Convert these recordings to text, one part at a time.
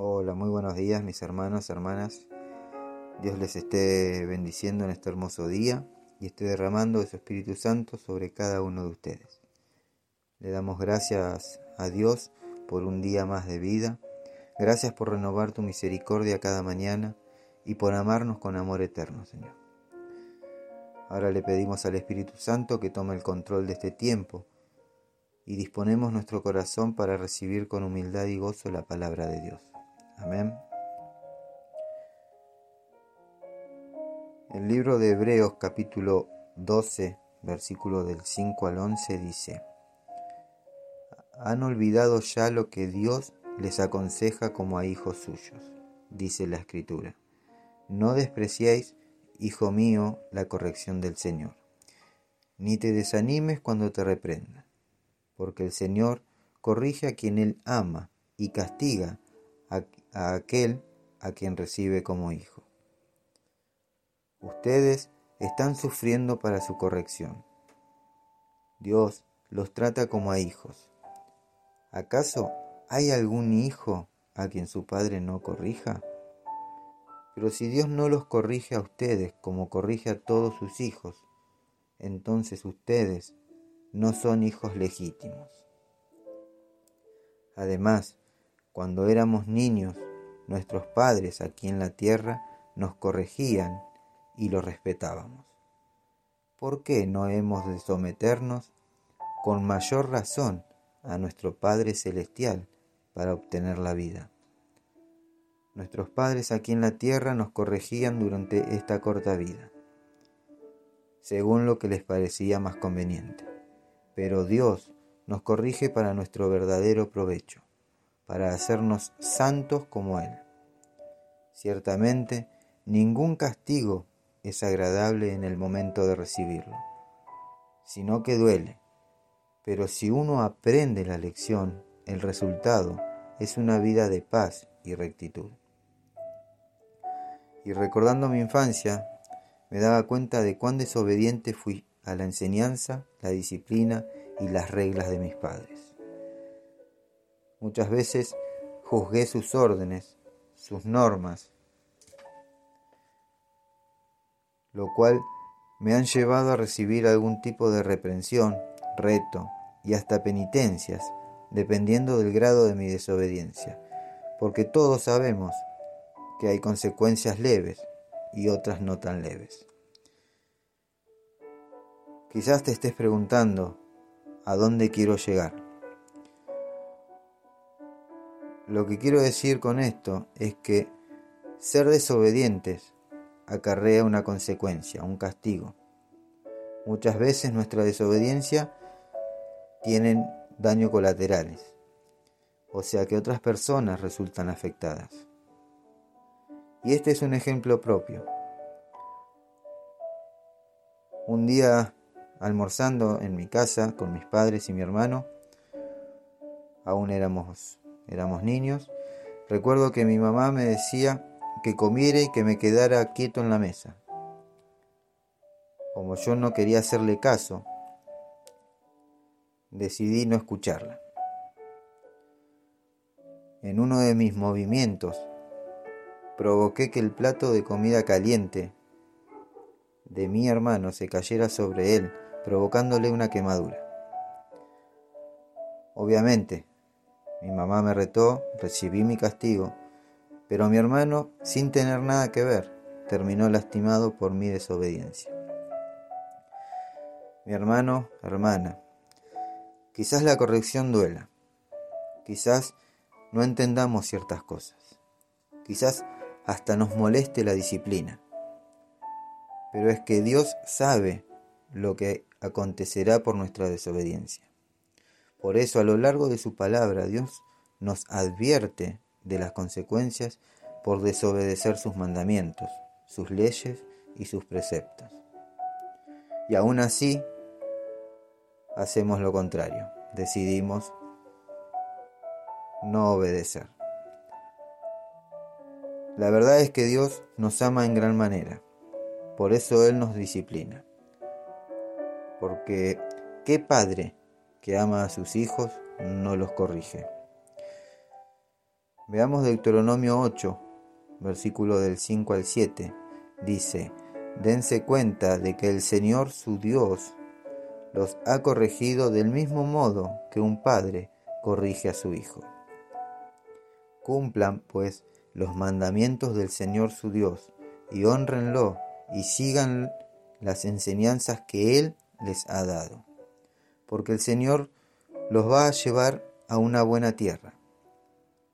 Hola, muy buenos días mis hermanos, hermanas. Dios les esté bendiciendo en este hermoso día y esté derramando de su Espíritu Santo sobre cada uno de ustedes. Le damos gracias a Dios por un día más de vida. Gracias por renovar tu misericordia cada mañana y por amarnos con amor eterno, Señor. Ahora le pedimos al Espíritu Santo que tome el control de este tiempo y disponemos nuestro corazón para recibir con humildad y gozo la palabra de Dios. Amén. El libro de Hebreos capítulo 12, versículo del 5 al 11 dice, Han olvidado ya lo que Dios les aconseja como a hijos suyos, dice la escritura. No despreciéis, hijo mío, la corrección del Señor, ni te desanimes cuando te reprenda porque el Señor corrige a quien Él ama y castiga a, aquel a quien recibe como hijo. Ustedes están sufriendo para su corrección. Dios los trata como a hijos. ¿Acaso hay algún hijo a quien su padre no corrija? Pero si Dios no los corrige a ustedes como corrige a todos sus hijos, entonces ustedes no son hijos legítimos. Además, cuando éramos niños, nuestros padres aquí en la tierra nos corregían y los respetábamos. ¿Por qué no hemos de someternos con mayor razón a nuestro Padre Celestial para obtener la vida? Nuestros padres aquí en la tierra nos corregían durante esta corta vida, según lo que les parecía más conveniente pero Dios nos corrige para nuestro verdadero provecho, para hacernos santos como Él. Ciertamente, ningún castigo es agradable en el momento de recibirlo, sino que duele. Pero si uno aprende la lección, el resultado es una vida de paz y rectitud. Y recordando mi infancia, me daba cuenta de cuán desobediente fui a la enseñanza, la disciplina y las reglas de mis padres. Muchas veces juzgué sus órdenes, sus normas, lo cual me han llevado a recibir algún tipo de reprensión, reto y hasta penitencias, dependiendo del grado de mi desobediencia, porque todos sabemos que hay consecuencias leves y otras no tan leves. Quizás te estés preguntando a dónde quiero llegar. Lo que quiero decir con esto es que ser desobedientes acarrea una consecuencia, un castigo. Muchas veces nuestra desobediencia tiene daño colaterales, o sea que otras personas resultan afectadas. Y este es un ejemplo propio. Un día almorzando en mi casa con mis padres y mi hermano. Aún éramos, éramos niños. Recuerdo que mi mamá me decía que comiera y que me quedara quieto en la mesa. Como yo no quería hacerle caso, decidí no escucharla. En uno de mis movimientos, provoqué que el plato de comida caliente de mi hermano se cayera sobre él provocándole una quemadura. Obviamente, mi mamá me retó, recibí mi castigo, pero mi hermano, sin tener nada que ver, terminó lastimado por mi desobediencia. Mi hermano, hermana, quizás la corrección duela, quizás no entendamos ciertas cosas, quizás hasta nos moleste la disciplina, pero es que Dios sabe lo que acontecerá por nuestra desobediencia. Por eso a lo largo de su palabra Dios nos advierte de las consecuencias por desobedecer sus mandamientos, sus leyes y sus preceptos. Y aún así hacemos lo contrario, decidimos no obedecer. La verdad es que Dios nos ama en gran manera, por eso Él nos disciplina porque ¿qué padre que ama a sus hijos no los corrige? Veamos Deuteronomio 8, versículo del 5 al 7. Dice, dense cuenta de que el Señor su Dios los ha corregido del mismo modo que un padre corrige a su hijo. Cumplan, pues, los mandamientos del Señor su Dios, y honrenlo, y sigan las enseñanzas que Él les ha dado. Porque el Señor los va a llevar a una buena tierra,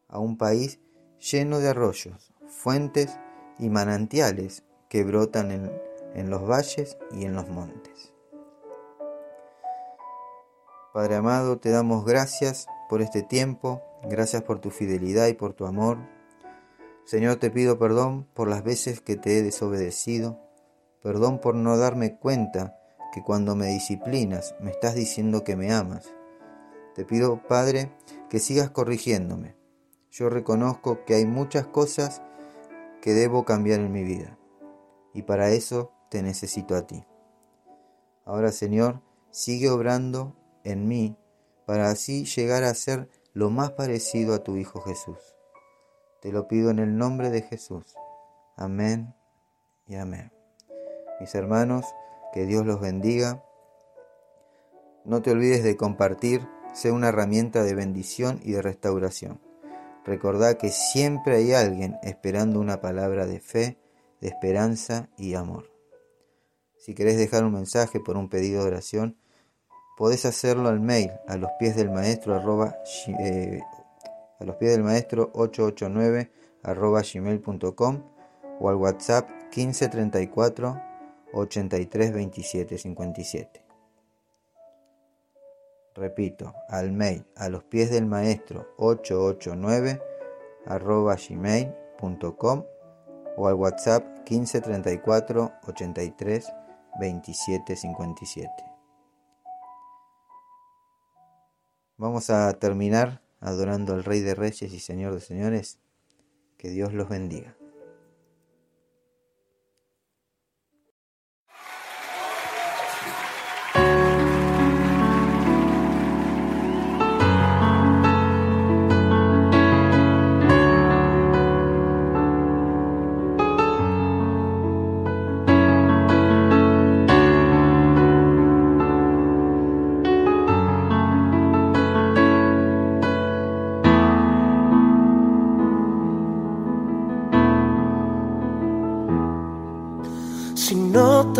a un país lleno de arroyos, fuentes y manantiales que brotan en, en los valles y en los montes. Padre amado, te damos gracias por este tiempo, gracias por tu fidelidad y por tu amor. Señor, te pido perdón por las veces que te he desobedecido, perdón por no darme cuenta que cuando me disciplinas me estás diciendo que me amas. Te pido, Padre, que sigas corrigiéndome. Yo reconozco que hay muchas cosas que debo cambiar en mi vida y para eso te necesito a ti. Ahora, Señor, sigue obrando en mí para así llegar a ser lo más parecido a tu Hijo Jesús. Te lo pido en el nombre de Jesús. Amén y amén. Mis hermanos, que Dios los bendiga. No te olvides de compartir, sea una herramienta de bendición y de restauración. Recordá que siempre hay alguien esperando una palabra de fe, de esperanza y amor. Si querés dejar un mensaje por un pedido de oración, podés hacerlo al mail a los pies del maestro arroba, eh, a los pies del maestro 889 arroba gmail.com o al WhatsApp 1534 83 27 57. Repito, al mail a los pies del maestro 889 arroba gmail.com o al WhatsApp 1534 83 27 57. Vamos a terminar adorando al Rey de Reyes y Señor de Señores. Que Dios los bendiga.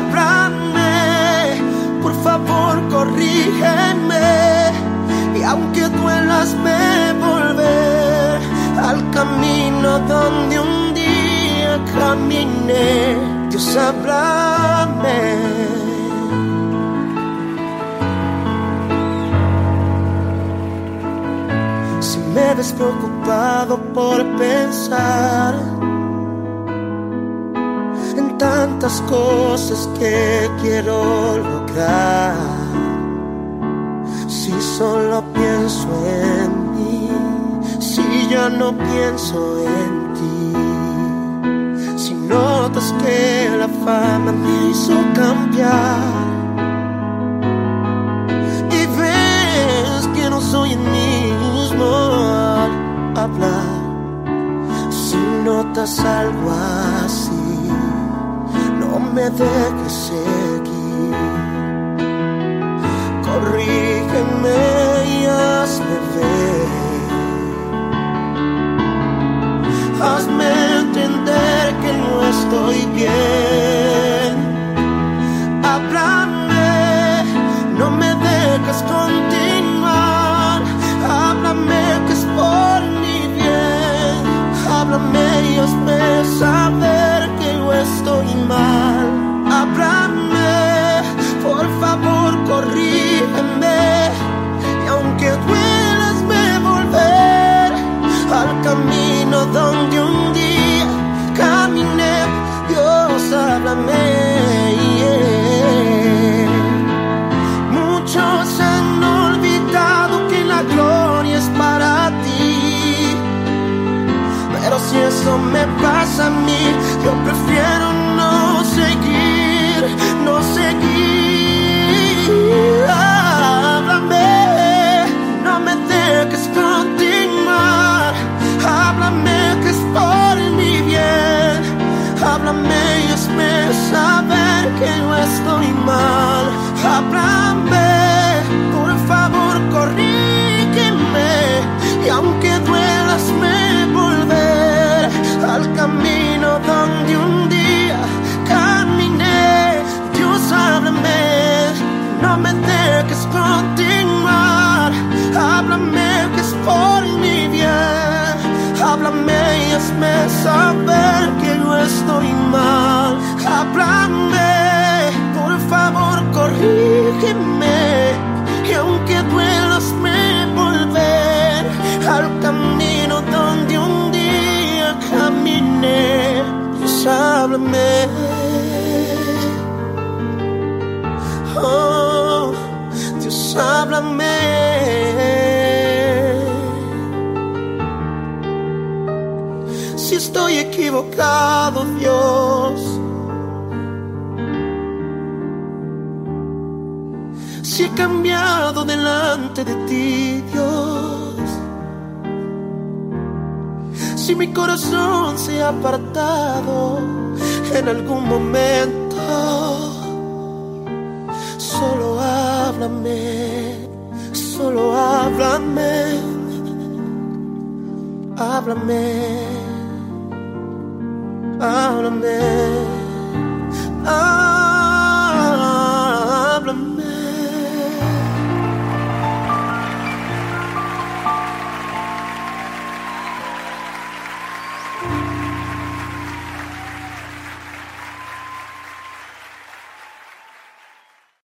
Háblame, por favor, corrígeme. Y aunque duelas, me volver al camino donde un día caminé. Dios, háblame. me ves preocupado por pensar en tantas cosas que quiero lograr. Si solo pienso en mí, si ya no pienso en ti, si notas que la fama me hizo cambiar. de que seguir. Corrígeme y hazme ver. Hazme entender que no estoy bien. eso me pasa a mí. Yo prefiero Si estoy equivocado, Dios. Si he cambiado delante de ti, Dios. Si mi corazón se ha apartado en algún momento, solo háblame solo háblame, háblame, háblame. háblame.